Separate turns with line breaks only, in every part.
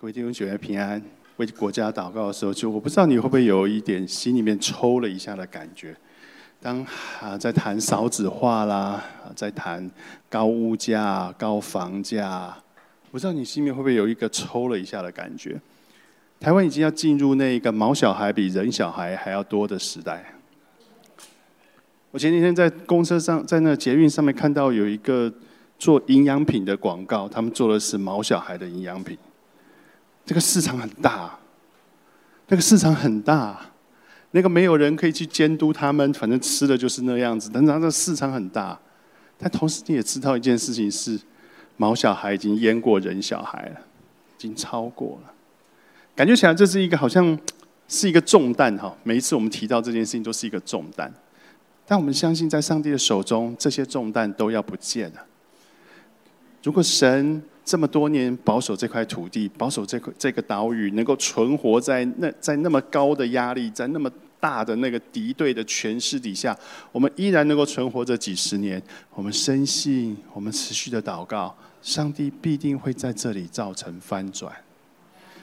各位弟兄姐妹平安，为国家祷告的时候，就我不知道你会不会有一点心里面抽了一下的感觉。当啊在谈少子化啦，在谈高物价、高房价，不知道你心里面会不会有一个抽了一下的感觉？台湾已经要进入那个毛小孩比人小孩还要多的时代。我前几天在公车上，在那捷运上面看到有一个做营养品的广告，他们做的是毛小孩的营养品。这个市场很大，那个市场很大，那个没有人可以去监督他们，反正吃的就是那样子。但是，这个市场很大，但同时你也知道一件事情是，毛小孩已经淹过人小孩了，已经超过了。感觉起来这是一个好像是一个重担哈。每一次我们提到这件事情，都是一个重担。但我们相信，在上帝的手中，这些重担都要不见了。如果神。这么多年保守这块土地，保守这块这个岛屿，能够存活在那在那么高的压力，在那么大的那个敌对的权势底下，我们依然能够存活这几十年。我们深信，我们持续的祷告，上帝必定会在这里造成翻转。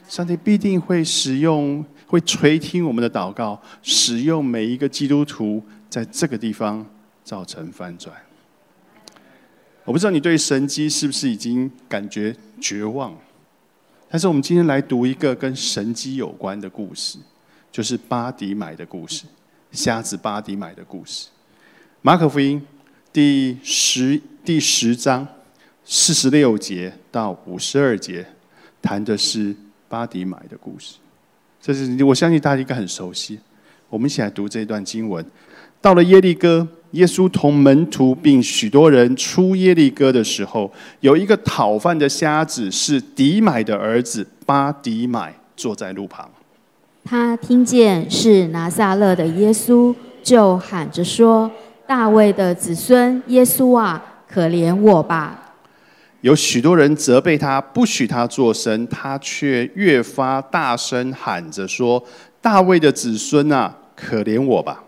上帝必定会使用，会垂听我们的祷告，使用每一个基督徒在这个地方造成翻转。我不知道你对神机是不是已经感觉绝望，但是我们今天来读一个跟神机有关的故事，就是巴迪买的故事，瞎子巴迪买的故事。马可福音第十第十章四十六节到五十二节，谈的是巴迪买的故事。这是我相信大家应该很熟悉。我们一起来读这一段经文。到了耶利哥。耶稣同门徒并许多人出耶利哥的时候，有一个讨饭的瞎子，是迪买的儿子巴迪买，坐在路旁。
他听见是拿撒勒的耶稣，就喊着说：“大卫的子孙耶稣啊，可怜我吧！”
有许多人责备他，不许他作声，他却越发大声喊着说：“大卫的子孙啊，可怜我吧！”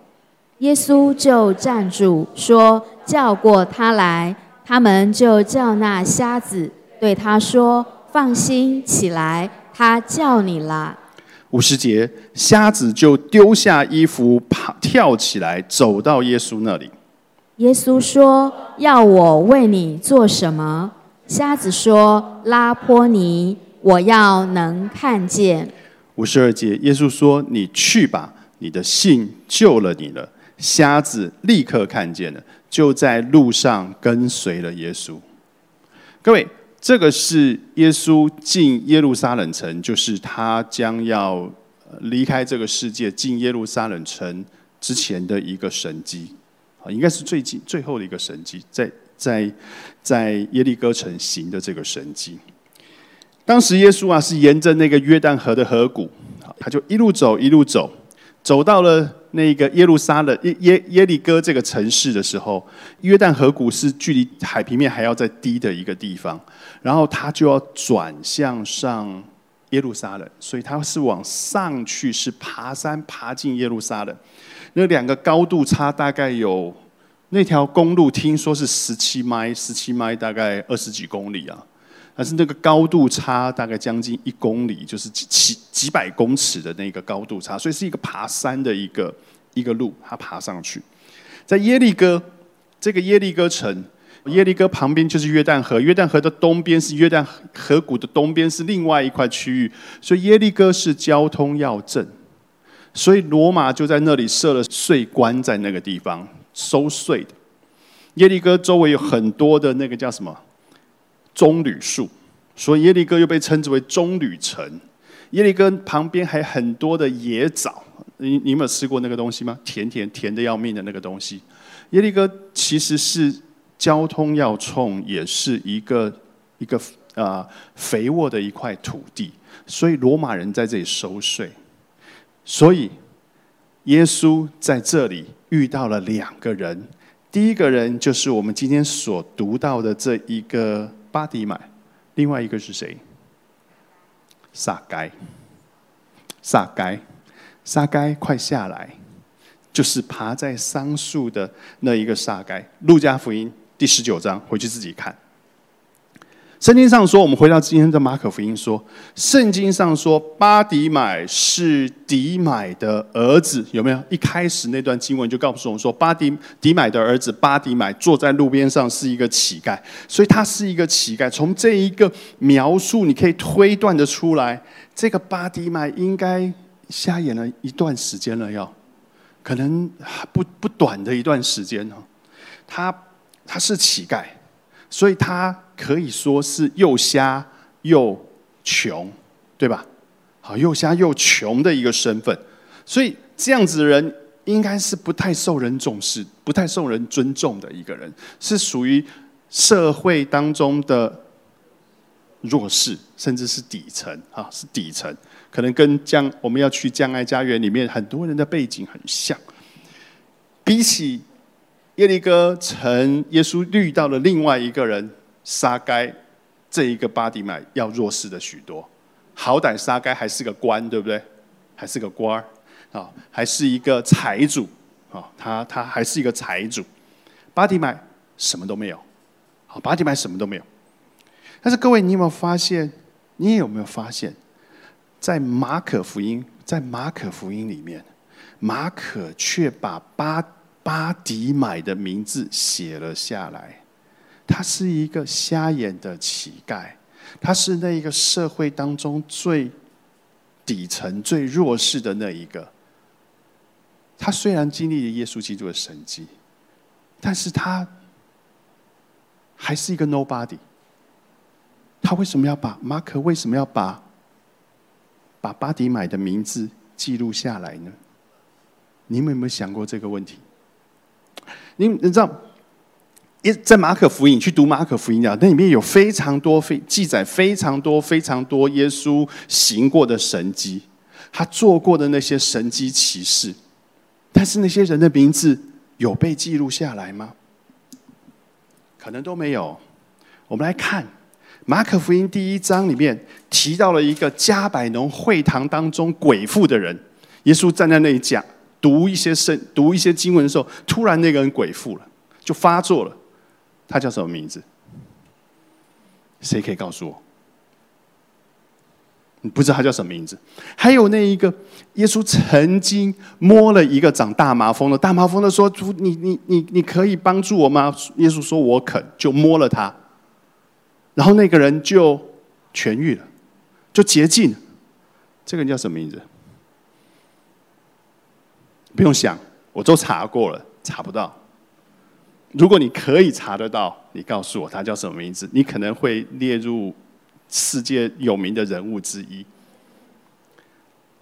耶稣就站住，说：“叫过他来。”他们就叫那瞎子，对他说：“放心起来，他叫你了。”
五十节，瞎子就丢下衣服，跑跳起来，走到耶稣那里。
耶稣说：“要我为你做什么？”瞎子说：“拉波尼，我要能看见。”
五十二节，耶稣说：“你去吧，你的信救了你了。”瞎子立刻看见了，就在路上跟随了耶稣。各位，这个是耶稣进耶路撒冷城，就是他将要离开这个世界进耶路撒冷城之前的一个神迹啊，应该是最近最后的一个神迹，在在在耶利哥城行的这个神迹。当时耶稣啊是沿着那个约旦河的河谷他就一路走一路走，走到了。那个耶路撒冷耶耶耶利哥这个城市的时候，约旦河谷是距离海平面还要再低的一个地方，然后他就要转向上耶路撒冷，所以他是往上去，是爬山爬进耶路撒冷。那两个高度差大概有，那条公路听说是十七迈，十七迈大概二十几公里啊。但是那个高度差大概将近一公里，就是几几几百公尺的那个高度差，所以是一个爬山的一个一个路，他爬上去。在耶利哥这个耶利哥城，耶利哥旁边就是约旦河，约旦河的东边是约旦河谷的东边是另外一块区域，所以耶利哥是交通要镇，所以罗马就在那里设了税关，在那个地方收税的。耶利哥周围有很多的那个叫什么？棕榈树，所以耶利哥又被称之为棕榈城。耶利哥旁边还很多的野枣，你你有没有吃过那个东西吗？甜甜甜的要命的那个东西。耶利哥其实是交通要冲，也是一个一个啊肥沃的一块土地，所以罗马人在这里收税。所以耶稣在这里遇到了两个人，第一个人就是我们今天所读到的这一个。巴迪买，另外一个是谁？撒该，撒该，撒该，快下来！就是爬在桑树的那一个撒该。路加福音第十九章，回去自己看。圣经上说，我们回到今天的马可福音说，圣经上说巴迪买是迪买的儿子，有没有？一开始那段经文就告诉我们说，巴迪迪买的儿子巴迪买坐在路边上是一个乞丐，所以他是一个乞丐。从这一个描述，你可以推断的出来，这个巴迪买应该瞎眼了一段时间了，要可能不不短的一段时间哦。他他是乞丐，所以他。可以说是又瞎又穷，对吧？好，又瞎又穷的一个身份，所以这样子的人应该是不太受人重视、不太受人尊重的一个人，是属于社会当中的弱势，甚至是底层啊，是底层，可能跟将我们要去将爱家园里面很多人的背景很像。比起耶利哥城，耶稣遇到了另外一个人。沙该这一个巴迪买要弱势的许多，好歹沙该还是个官，对不对？还是个官儿啊，还是一个财主啊，他他还是一个财主。巴迪买什么都没有，好，巴迪买什么都没有。但是各位，你有没有发现？你有没有发现，在马可福音，在马可福音里面，马可却把巴巴迪买的名字写了下来。他是一个瞎眼的乞丐，他是那一个社会当中最底层、最弱势的那一个。他虽然经历了耶稣基督的神迹，但是他还是一个 nobody。他为什么要把马可为什么要把把巴迪买的名字记录下来呢？你们有没有想过这个问题？你你知道？在马可福音去读马可福音啊，那里面有非常多非记载非常多非常多耶稣行过的神迹，他做过的那些神迹奇事，但是那些人的名字有被记录下来吗？可能都没有。我们来看马可福音第一章里面提到了一个加百农会堂当中鬼妇的人，耶稣站在那里讲读一些圣读一些经文的时候，突然那个人鬼妇了，就发作了。他叫什么名字？谁可以告诉我？你不知道他叫什么名字？还有那一个耶稣曾经摸了一个长大麻风的，大麻风的说：“主，你你你你可以帮助我吗？”耶稣说：“我肯。”就摸了他，然后那个人就痊愈了，就洁净。这个人叫什么名字？不用想，我都查过了，查不到。如果你可以查得到，你告诉我他叫什么名字，你可能会列入世界有名的人物之一。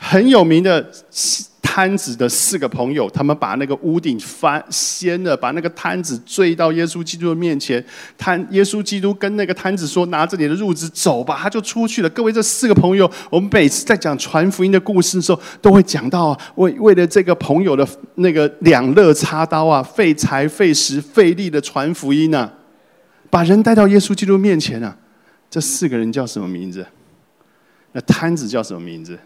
很有名的。摊子的四个朋友，他们把那个屋顶翻掀了，把那个摊子坠到耶稣基督的面前。摊耶稣基督跟那个摊子说：“拿着你的褥子走吧。”他就出去了。各位，这四个朋友，我们每次在讲传福音的故事的时候，都会讲到啊，为为了这个朋友的那个两肋插刀啊，费财费时费力的传福音啊，把人带到耶稣基督面前啊。这四个人叫什么名字？那摊子叫什么名字？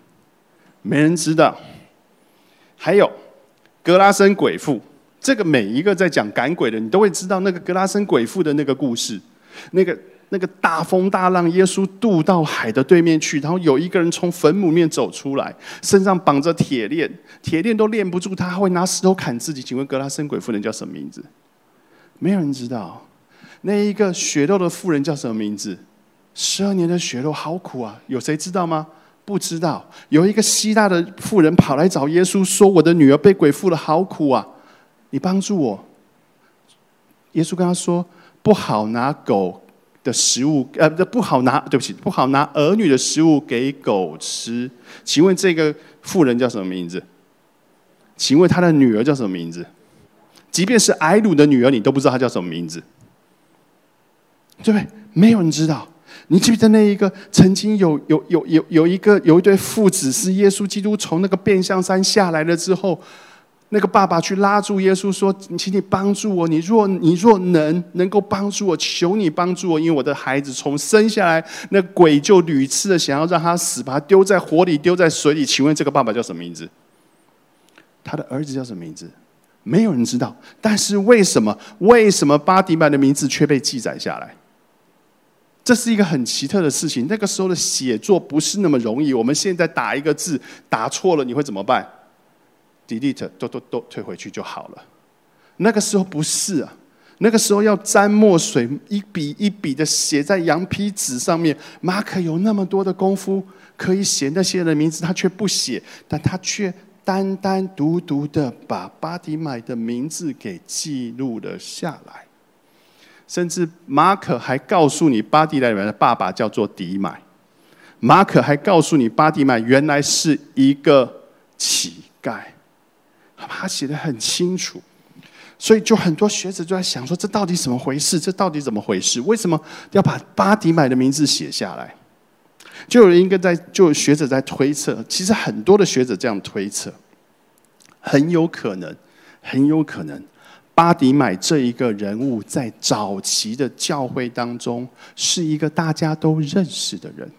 没人知道。还有格拉森鬼妇，这个每一个在讲赶鬼的，你都会知道那个格拉森鬼妇的那个故事。那个那个大风大浪，耶稣渡到海的对面去，然后有一个人从坟墓面走出来，身上绑着铁链，铁链都链不住他，会拿石头砍自己。请问格拉森鬼妇人叫什么名字？没有人知道。那一个血肉的妇人叫什么名字？十二年的血肉好苦啊！有谁知道吗？不知道有一个希腊的妇人跑来找耶稣，说：“我的女儿被鬼附了，好苦啊！你帮助我。”耶稣跟他说：“不好拿狗的食物，呃，不好拿，对不起，不好拿儿女的食物给狗吃。”请问这个妇人叫什么名字？请问他的女儿叫什么名字？即便是矮鲁的女儿，你都不知道她叫什么名字，对不对？没有人知道。你记不记得那一个曾经有有有有有一个有一对父子是耶稣基督从那个变相山下来了之后，那个爸爸去拉住耶稣说：“请你帮助我，你若你若能能够帮助我，求你帮助我，因为我的孩子从生下来，那鬼就屡次的想要让他死，把他丢在火里，丢在水里。请问这个爸爸叫什么名字？他的儿子叫什么名字？没有人知道。但是为什么为什么巴迪曼的名字却被记载下来？”这是一个很奇特的事情。那个时候的写作不是那么容易。我们现在打一个字打错了，你会怎么办？delete，都都都退回去就好了。那个时候不是啊，那个时候要沾墨水，一笔一笔的写在羊皮纸上面。马可有那么多的功夫可以写那些人的名字，他却不写，但他却单单独独的把巴迪买的名字给记录了下来。甚至马可还告诉你，巴迪买的爸爸叫做迪买。马可还告诉你，巴迪买原来是一个乞丐，他写的很清楚。所以，就很多学者就在想说，这到底怎么回事？这到底怎么回事？为什么要把巴迪买的名字写下来？就有人应该在，就有学者在推测。其实很多的学者这样推测，很有可能，很有可能。巴迪买这一个人物，在早期的教会当中，是一个大家都认识的人。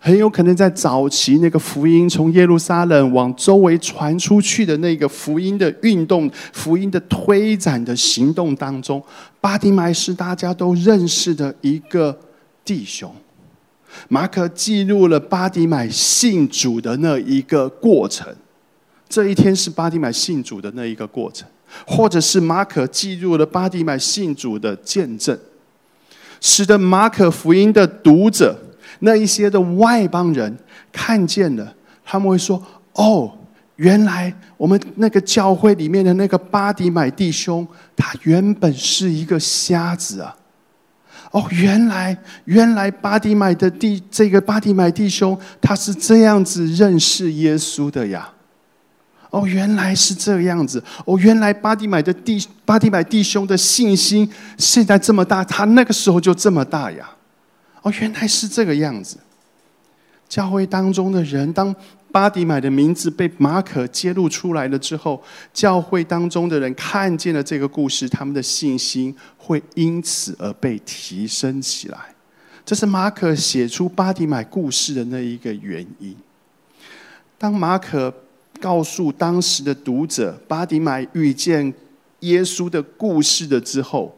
很有可能在早期那个福音从耶路撒冷往周围传出去的那个福音的运动、福音的推展的行动当中，巴迪买是大家都认识的一个弟兄。马可记录了巴迪买信主的那一个过程。这一天是巴迪买信主的那一个过程。或者是马可记录了巴迪买信主的见证，使得马可福音的读者那一些的外邦人看见了，他们会说：“哦，原来我们那个教会里面的那个巴迪买弟兄，他原本是一个瞎子啊！哦，原来原来巴迪买的弟这个巴迪买弟兄，他是这样子认识耶稣的呀！”哦，原来是这个样子。哦，原来巴迪买的弟巴迪买弟兄的信心现在这么大，他那个时候就这么大呀。哦，原来是这个样子。教会当中的人，当巴迪买的名字被马可揭露出来了之后，教会当中的人看见了这个故事，他们的信心会因此而被提升起来。这是马可写出巴迪买故事的那一个原因。当马可。告诉当时的读者，巴迪买遇见耶稣的故事的之后，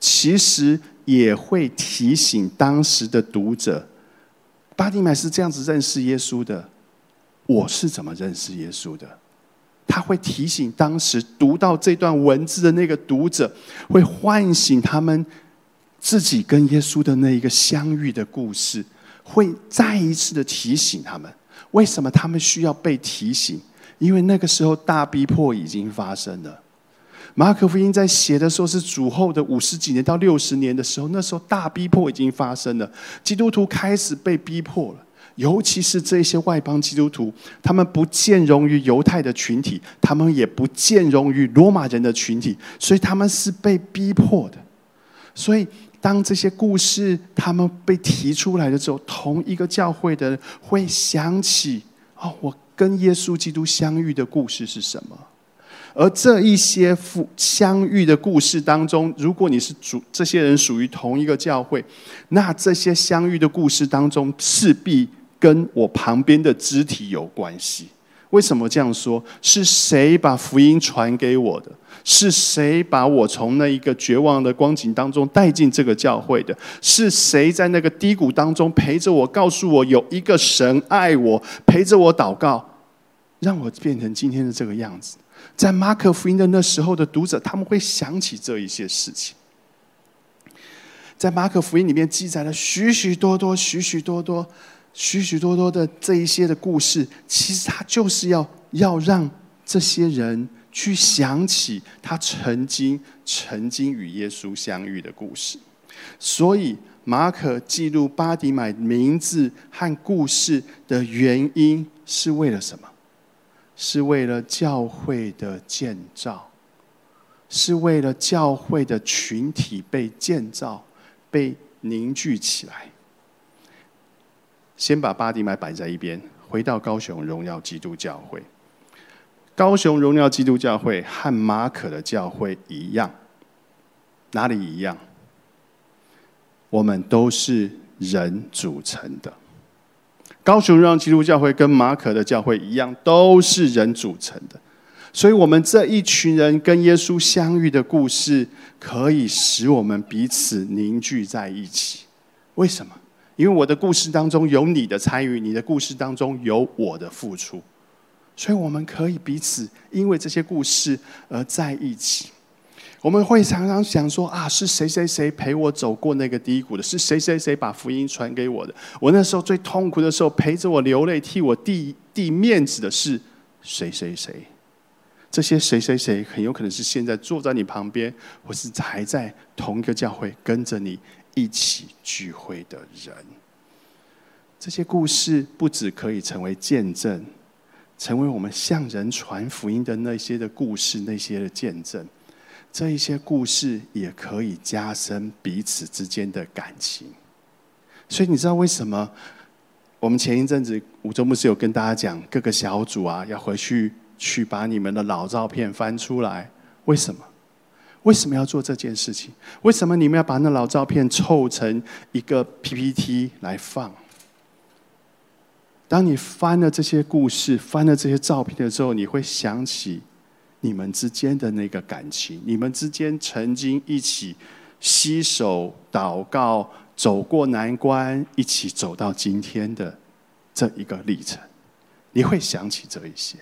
其实也会提醒当时的读者，巴迪买是这样子认识耶稣的，我是怎么认识耶稣的？他会提醒当时读到这段文字的那个读者，会唤醒他们自己跟耶稣的那一个相遇的故事，会再一次的提醒他们，为什么他们需要被提醒？因为那个时候大逼迫已经发生了，马可福音在写的时候是主后的五十几年到六十年的时候，那时候大逼迫已经发生了，基督徒开始被逼迫了，尤其是这些外邦基督徒，他们不见容于犹太的群体，他们也不见容于罗马人的群体，所以他们是被逼迫的。所以当这些故事他们被提出来的时候，同一个教会的人会想起哦，我。跟耶稣基督相遇的故事是什么？而这一些复相遇的故事当中，如果你是主，这些人属于同一个教会，那这些相遇的故事当中，势必跟我旁边的肢体有关系。为什么这样说？是谁把福音传给我的？是谁把我从那一个绝望的光景当中带进这个教会的？是谁在那个低谷当中陪着我，告诉我有一个神爱我，陪着我祷告，让我变成今天的这个样子？在马可福音的那时候的读者，他们会想起这一些事情。在马可福音里面记载了许许多多、许许多多、许许多多的这一些的故事，其实他就是要要让这些人。去想起他曾经曾经与耶稣相遇的故事，所以马可记录巴迪买名字和故事的原因是为了什么？是为了教会的建造，是为了教会的群体被建造、被凝聚起来。先把巴迪买摆在一边，回到高雄荣耀基督教会。高雄荣耀基督教会和马可的教会一样，哪里一样？我们都是人组成的。高雄荣耀基督教会跟马可的教会一样，都是人组成的。所以，我们这一群人跟耶稣相遇的故事，可以使我们彼此凝聚在一起。为什么？因为我的故事当中有你的参与，你的故事当中有我的付出，所以我们可以彼此因为这些故事而在一起。我们会常常想说啊，是谁谁谁陪我走过那个低谷的？是谁谁谁把福音传给我的？我那时候最痛苦的时候，陪着我流泪、替我递递面子的是谁谁谁？这些谁谁谁很有可能是现在坐在你旁边，或是还在同一个教会跟着你一起聚会的人。这些故事不只可以成为见证，成为我们向人传福音的那些的故事，那些的见证。这一些故事也可以加深彼此之间的感情，所以你知道为什么我们前一阵子五周牧师有跟大家讲，各个小组啊要回去去把你们的老照片翻出来？为什么？为什么要做这件事情？为什么你们要把那老照片凑成一个 PPT 来放？当你翻了这些故事、翻了这些照片的时候，你会想起。你们之间的那个感情，你们之间曾经一起携手祷告、走过难关，一起走到今天的这一个历程，你会想起这一些。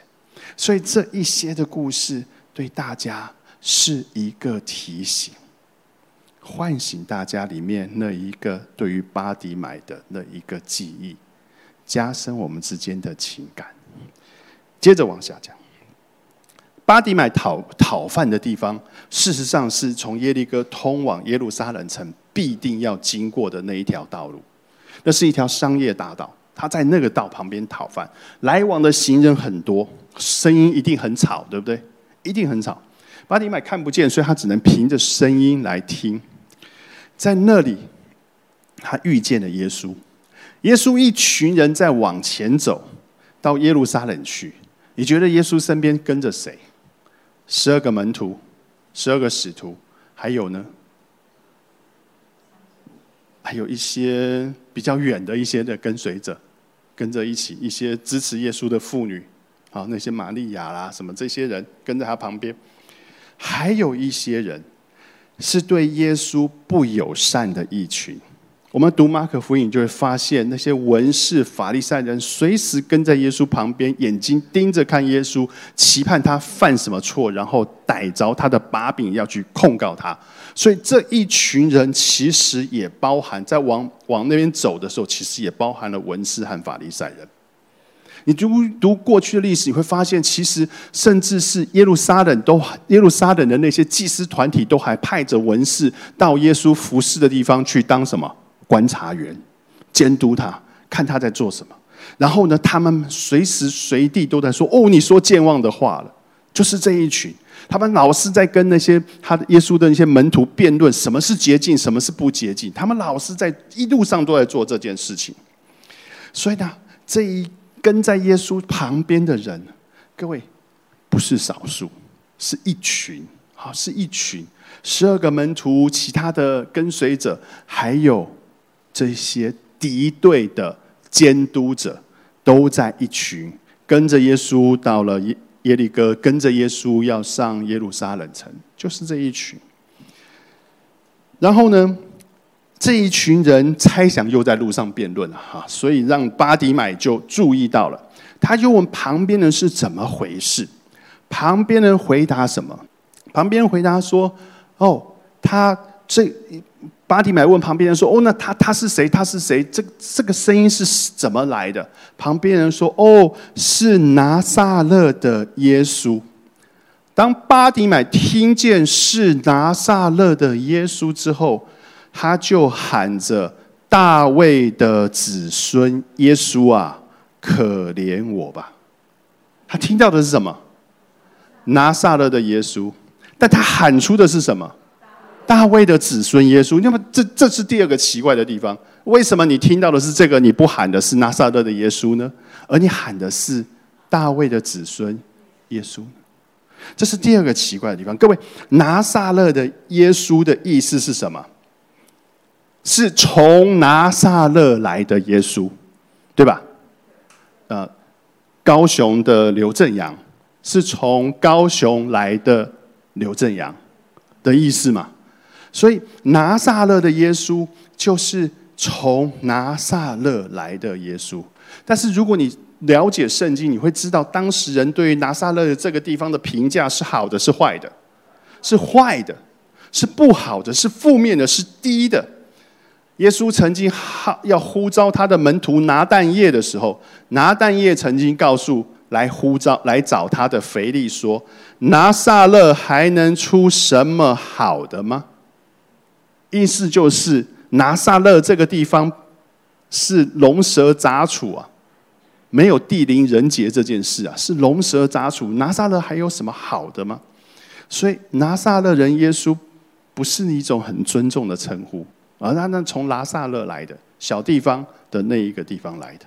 所以这一些的故事对大家是一个提醒，唤醒大家里面那一个对于巴迪买的那一个记忆，加深我们之间的情感。接着往下讲。巴迪买讨讨饭的地方，事实上是从耶利哥通往耶路撒冷城必定要经过的那一条道路。那是一条商业大道，他在那个道旁边讨饭，来往的行人很多，声音一定很吵，对不对？一定很吵。巴迪买看不见，所以他只能凭着声音来听。在那里，他遇见了耶稣。耶稣一群人在往前走，到耶路撒冷去。你觉得耶稣身边跟着谁？十二个门徒，十二个使徒，还有呢？还有一些比较远的一些的跟随者，跟着一起一些支持耶稣的妇女，啊，那些玛利亚啦，什么这些人跟在他旁边，还有一些人是对耶稣不友善的一群。我们读马可福音，就会发现那些文士、法利赛人随时跟在耶稣旁边，眼睛盯着看耶稣，期盼他犯什么错，然后逮着他的把柄要去控告他。所以这一群人其实也包含在往往那边走的时候，其实也包含了文士和法利赛人。你读读过去的历史，你会发现，其实甚至是耶路撒冷都耶路撒冷的那些祭司团体，都还派着文士到耶稣服侍的地方去当什么？观察员，监督他，看他在做什么。然后呢，他们随时随地都在说：“哦，你说健忘的话了。”就是这一群，他们老是在跟那些他耶稣的那些门徒辩论什么是捷径，什么是不捷径。他们老是在一路上都在做这件事情。所以呢，这一跟在耶稣旁边的人，各位不是少数，是一群，好，是一群十二个门徒，其他的跟随者，还有。这些敌对的监督者都在一群，跟着耶稣到了耶耶利哥，跟着耶稣要上耶路撒冷城，就是这一群。然后呢，这一群人猜想又在路上辩论了哈，所以让巴迪买就注意到了，他就问旁边人是怎么回事。旁边人回答什么？旁边回答说：“哦，他这。”巴迪买问旁边人说：“哦，那他他是谁？他是谁？这这个声音是怎么来的？”旁边人说：“哦，是拿撒勒的耶稣。”当巴迪买听见是拿撒勒的耶稣之后，他就喊着：“大卫的子孙耶稣啊，可怜我吧！”他听到的是什么？拿撒勒的耶稣，但他喊出的是什么？大卫的子孙耶稣，那么这这是第二个奇怪的地方。为什么你听到的是这个，你不喊的是拿撒勒的耶稣呢？而你喊的是大卫的子孙耶稣？这是第二个奇怪的地方。各位，拿撒勒的耶稣的意思是什么？是从拿撒勒来的耶稣，对吧？呃，高雄的刘正阳是从高雄来的刘正阳的意思嘛？所以拿撒勒的耶稣就是从拿撒勒来的耶稣。但是如果你了解圣经，你会知道当时人对于拿撒勒这个地方的评价是好的，是坏的，是坏的，是不好的，是负面的，是低的。耶稣曾经号要呼召他的门徒拿蛋液的时候，拿蛋液曾经告诉来呼召来找他的腓力说：“拿撒勒还能出什么好的吗？”意思就是拿撒勒这个地方是龙蛇杂处啊，没有地灵人杰这件事啊，是龙蛇杂处。拿撒勒还有什么好的吗？所以拿撒勒人耶稣不是一种很尊重的称呼。而他呢，从拉萨勒来的小地方的那一个地方来的，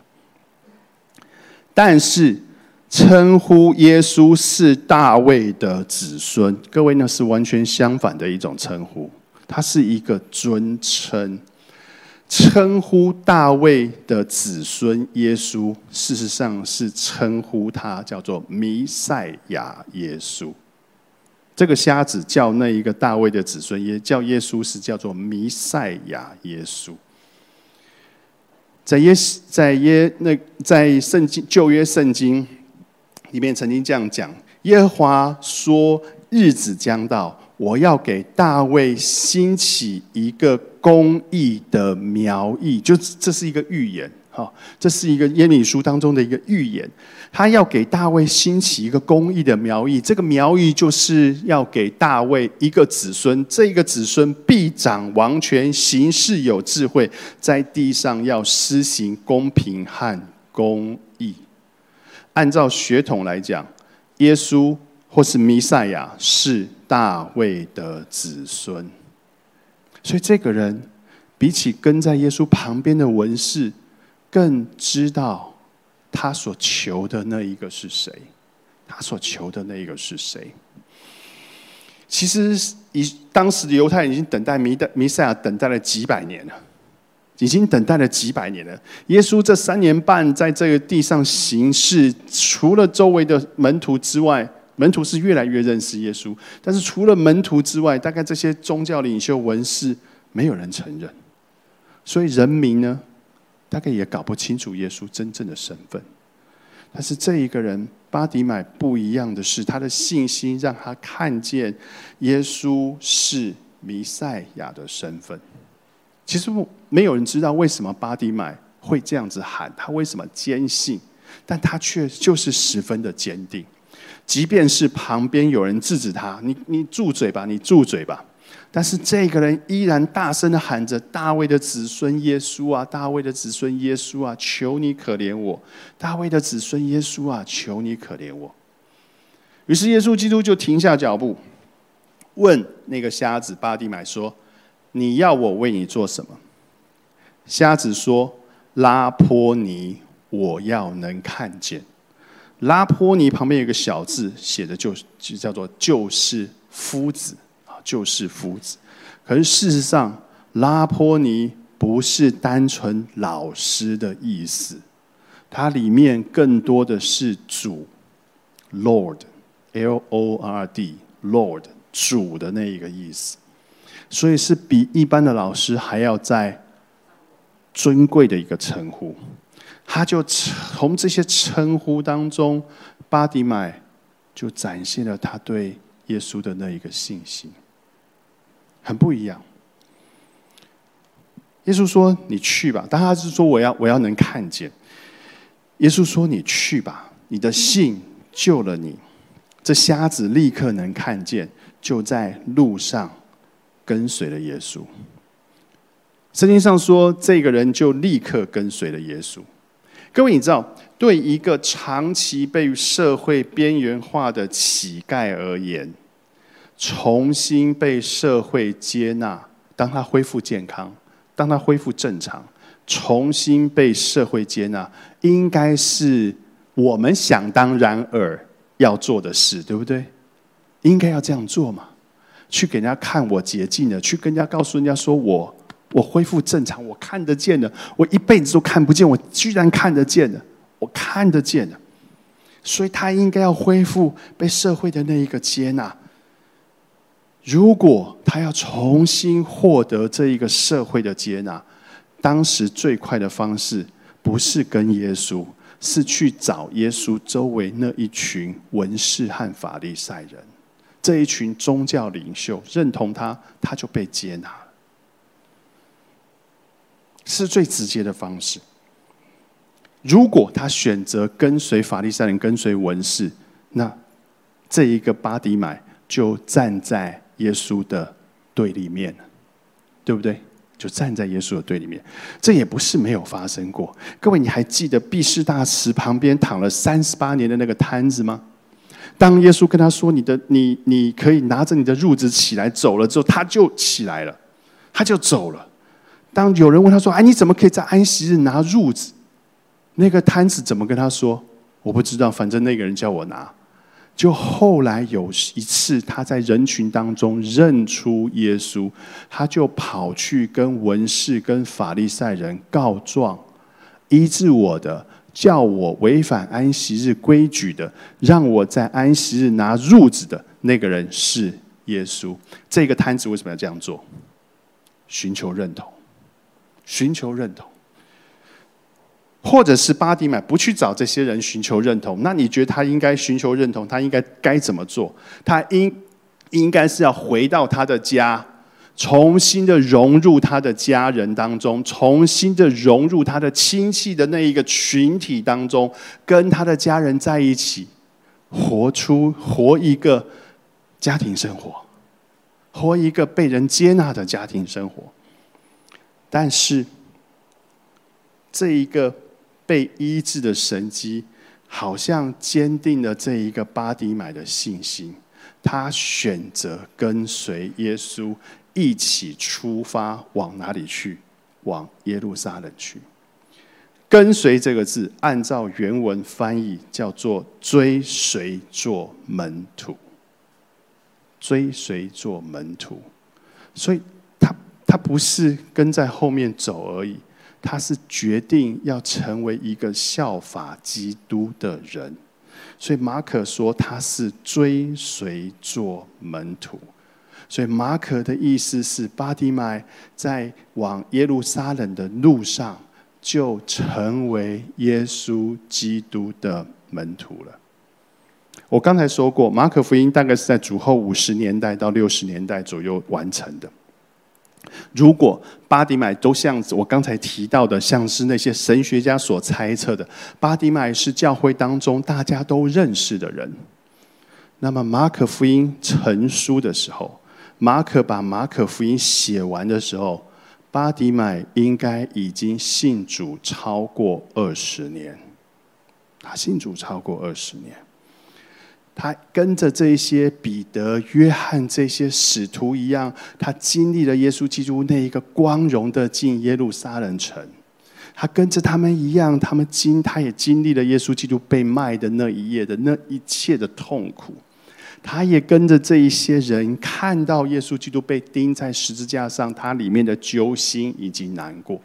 但是称呼耶稣是大卫的子孙，各位那是完全相反的一种称呼，它是一个尊称，称呼大卫的子孙耶稣，事实上是称呼他叫做弥赛亚耶稣。这个瞎子叫那一个大卫的子孙，也叫耶稣，是叫做弥赛亚耶稣。在耶在耶那在圣经旧约圣经里面曾经这样讲：耶和华说，日子将到，我要给大卫兴起一个公义的苗裔，就这是一个预言。哈，这是一个耶利书当中的一个预言，他要给大卫兴起一个公义的苗裔，这个苗裔就是要给大卫一个子孙，这个子孙必掌王权，行事有智慧，在地上要施行公平和公义。按照血统来讲，耶稣或是弥赛亚是大卫的子孙，所以这个人比起跟在耶稣旁边的文士。更知道他所求的那一个是谁，他所求的那一个是谁。其实，以当时的犹太人已经等待弥的弥赛亚等待了几百年了，已经等待了几百年了。耶稣这三年半在这个地上行事，除了周围的门徒之外，门徒是越来越认识耶稣。但是除了门徒之外，大概这些宗教领袖、文士，没有人承认。所以人民呢？大概也搞不清楚耶稣真正的身份，但是这一个人巴迪买不一样的是，他的信心让他看见耶稣是弥赛亚的身份。其实没有人知道为什么巴迪买会这样子喊，他为什么坚信，但他却就是十分的坚定，即便是旁边有人制止他：“你你住嘴吧，你住嘴吧。”但是这个人依然大声的喊着：“大卫的子孙耶稣啊，大卫的子孙耶稣啊，求你可怜我！大卫的子孙耶稣啊，求你可怜我！”于是耶稣基督就停下脚步，问那个瞎子巴蒂买说：“你要我为你做什么？”瞎子说：“拉坡尼，我要能看见。”拉坡尼旁边有个小字，写的就是就叫做“就是夫子”。啊就是夫子，可是事实上，拉坡尼不是单纯老师的意思，它里面更多的是主，Lord，L O R D，Lord，主的那一个意思，所以是比一般的老师还要在尊贵的一个称呼。他就从这些称呼当中，巴迪买就展现了他对耶稣的那一个信心。很不一样。耶稣说：“你去吧。”但他是说：“我要，我要能看见。”耶稣说：“你去吧，你的信救了你。”这瞎子立刻能看见，就在路上跟随了耶稣。圣经上说，这个人就立刻跟随了耶稣。各位，你知道，对一个长期被社会边缘化的乞丐而言，重新被社会接纳，当他恢复健康，当他恢复正常，重新被社会接纳，应该是我们想当然尔要做的事，对不对？应该要这样做嘛？去给人家看我洁净的，去跟人家告诉人家说我我恢复正常，我看得见的，我一辈子都看不见，我居然看得见的，我看得见的，所以他应该要恢复被社会的那一个接纳。如果他要重新获得这一个社会的接纳，当时最快的方式不是跟耶稣，是去找耶稣周围那一群文士和法利赛人，这一群宗教领袖认同他，他就被接纳，是最直接的方式。如果他选择跟随法利赛人、跟随文士，那这一个巴迪买就站在耶稣的对立面对不对？就站在耶稣的对立面，这也不是没有发生过。各位，你还记得毕士大池旁边躺了三十八年的那个摊子吗？当耶稣跟他说：“你的，你你可以拿着你的褥子起来走了。”之后，他就起来了，他就走了。当有人问他说：“哎，你怎么可以在安息日拿褥子？”那个摊子怎么跟他说？我不知道，反正那个人叫我拿。就后来有一次，他在人群当中认出耶稣，他就跑去跟文士、跟法利赛人告状，医治我的，叫我违反安息日规矩的，让我在安息日拿褥子的那个人是耶稣。这个摊子为什么要这样做？寻求认同，寻求认同。或者是巴迪买不去找这些人寻求认同，那你觉得他应该寻求认同？他应该该怎么做？他应应该是要回到他的家，重新的融入他的家人当中，重新的融入他的亲戚的那一个群体当中，跟他的家人在一起，活出活一个家庭生活，活一个被人接纳的家庭生活。但是这一个。被医治的神迹，好像坚定了这一个巴迪买的信心。他选择跟随耶稣一起出发，往哪里去？往耶路撒冷去。跟随这个字，按照原文翻译叫做追随做门徒。追随做门徒，所以他不是跟在后面走而已。他是决定要成为一个效法基督的人，所以马可说他是追随做门徒。所以马可的意思是，巴迪麦在往耶路撒冷的路上，就成为耶稣基督的门徒了。我刚才说过，马可福音大概是在主后五十年代到六十年代左右完成的。如果巴迪买都像我刚才提到的，像是那些神学家所猜测的，巴迪买是教会当中大家都认识的人，那么马可福音成书的时候，马可把马可福音写完的时候，巴迪买应该已经信主超过二十年，他信主超过二十年。他跟着这些彼得、约翰这些使徒一样，他经历了耶稣基督那一个光荣的进耶路撒冷城。他跟着他们一样，他们经他也经历了耶稣基督被卖的那一夜的那一切的痛苦。他也跟着这一些人看到耶稣基督被钉在十字架上，他里面的揪心以及难过。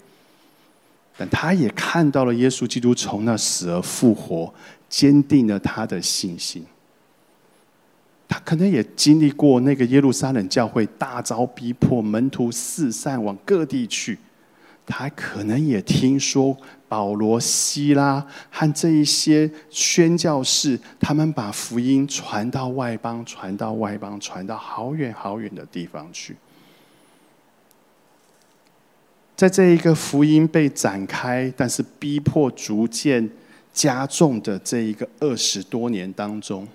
但他也看到了耶稣基督从那死而复活，坚定了他的信心。他可能也经历过那个耶路撒冷教会大遭逼迫，门徒四散往各地去。他可能也听说保罗、希拉和这一些宣教士，他们把福音传到外邦，传到外邦，传到好远好远的地方去。在这一个福音被展开，但是逼迫逐渐加重的这一个二十多年当中。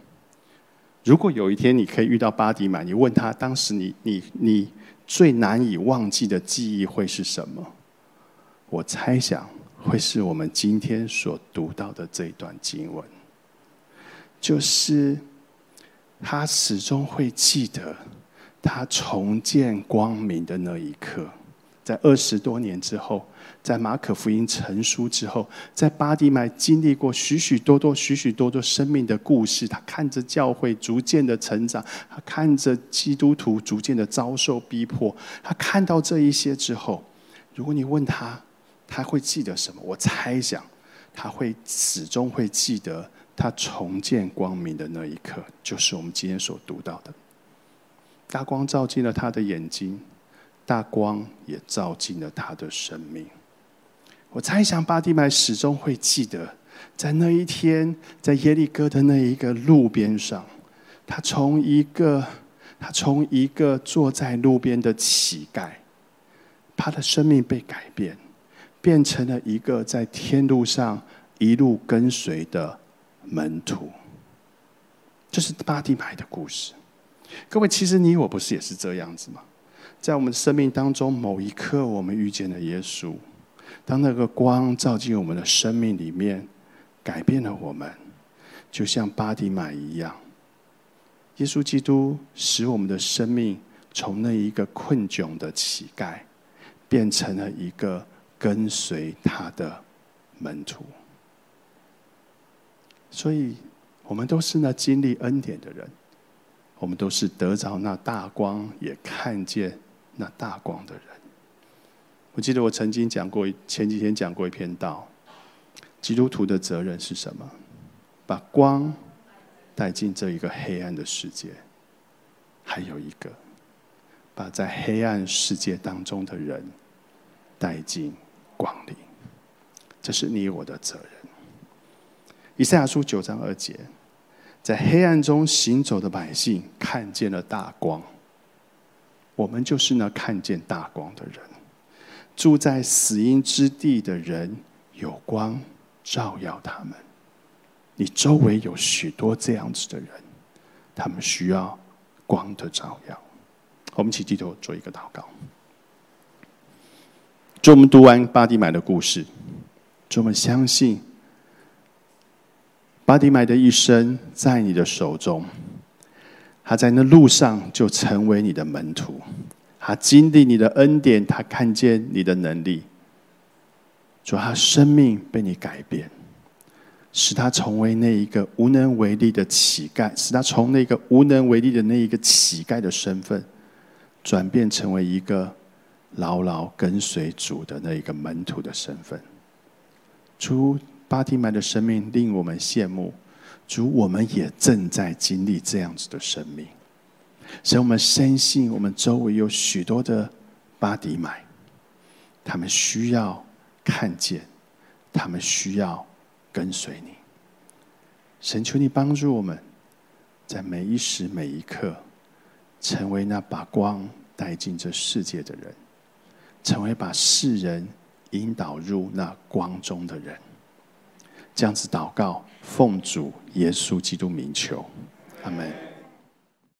如果有一天你可以遇到巴迪买，你问他当时你你你最难以忘记的记忆会是什么？我猜想会是我们今天所读到的这一段经文，就是他始终会记得他重见光明的那一刻，在二十多年之后。在马可福音成书之后，在巴迪买经历过许许多多、许许多多生命的故事，他看着教会逐渐的成长，他看着基督徒逐渐的遭受逼迫，他看到这一些之后，如果你问他，他会记得什么？我猜想，他会始终会记得他重见光明的那一刻，就是我们今天所读到的。大光照进了他的眼睛，大光也照进了他的生命。我猜想巴蒂买始终会记得，在那一天，在耶利哥的那一个路边上，他从一个他从一个坐在路边的乞丐，他的生命被改变，变成了一个在天路上一路跟随的门徒。这是巴蒂买的故事。各位，其实你我不是也是这样子吗？在我们生命当中，某一刻我们遇见了耶稣。当那个光照进我们的生命里面，改变了我们，就像巴迪买一样。耶稣基督使我们的生命从那一个困窘的乞丐，变成了一个跟随他的门徒。所以，我们都是那经历恩典的人，我们都是得着那大光，也看见那大光的人。我记得我曾经讲过，前几天讲过一篇道。基督徒的责任是什么？把光带进这一个黑暗的世界。还有一个，把在黑暗世界当中的人带进光里。这是你我的责任。以赛亚书九章二节，在黑暗中行走的百姓看见了大光。我们就是那看见大光的人。住在死荫之地的人，有光照耀他们。你周围有许多这样子的人，他们需要光的照耀。我们一起低头做一个祷告。就我们读完巴迪买的故事，就我们相信巴迪买的一生在你的手中。他在那路上就成为你的门徒。他经历你的恩典，他看见你的能力，主，他生命被你改变，使他成为那一个无能为力的乞丐，使他从那个无能为力的那一个乞丐的身份，转变成为一个牢牢跟随主的那一个门徒的身份。主，巴提麦的生命令我们羡慕，主，我们也正在经历这样子的生命。使我们深信，我们周围有许多的巴迪买，他们需要看见，他们需要跟随你。神求你帮助我们，在每一时每一刻，成为那把光带进这世界的人，成为把世人引导入那光中的人。这样子祷告，奉主耶稣基督名求，阿门。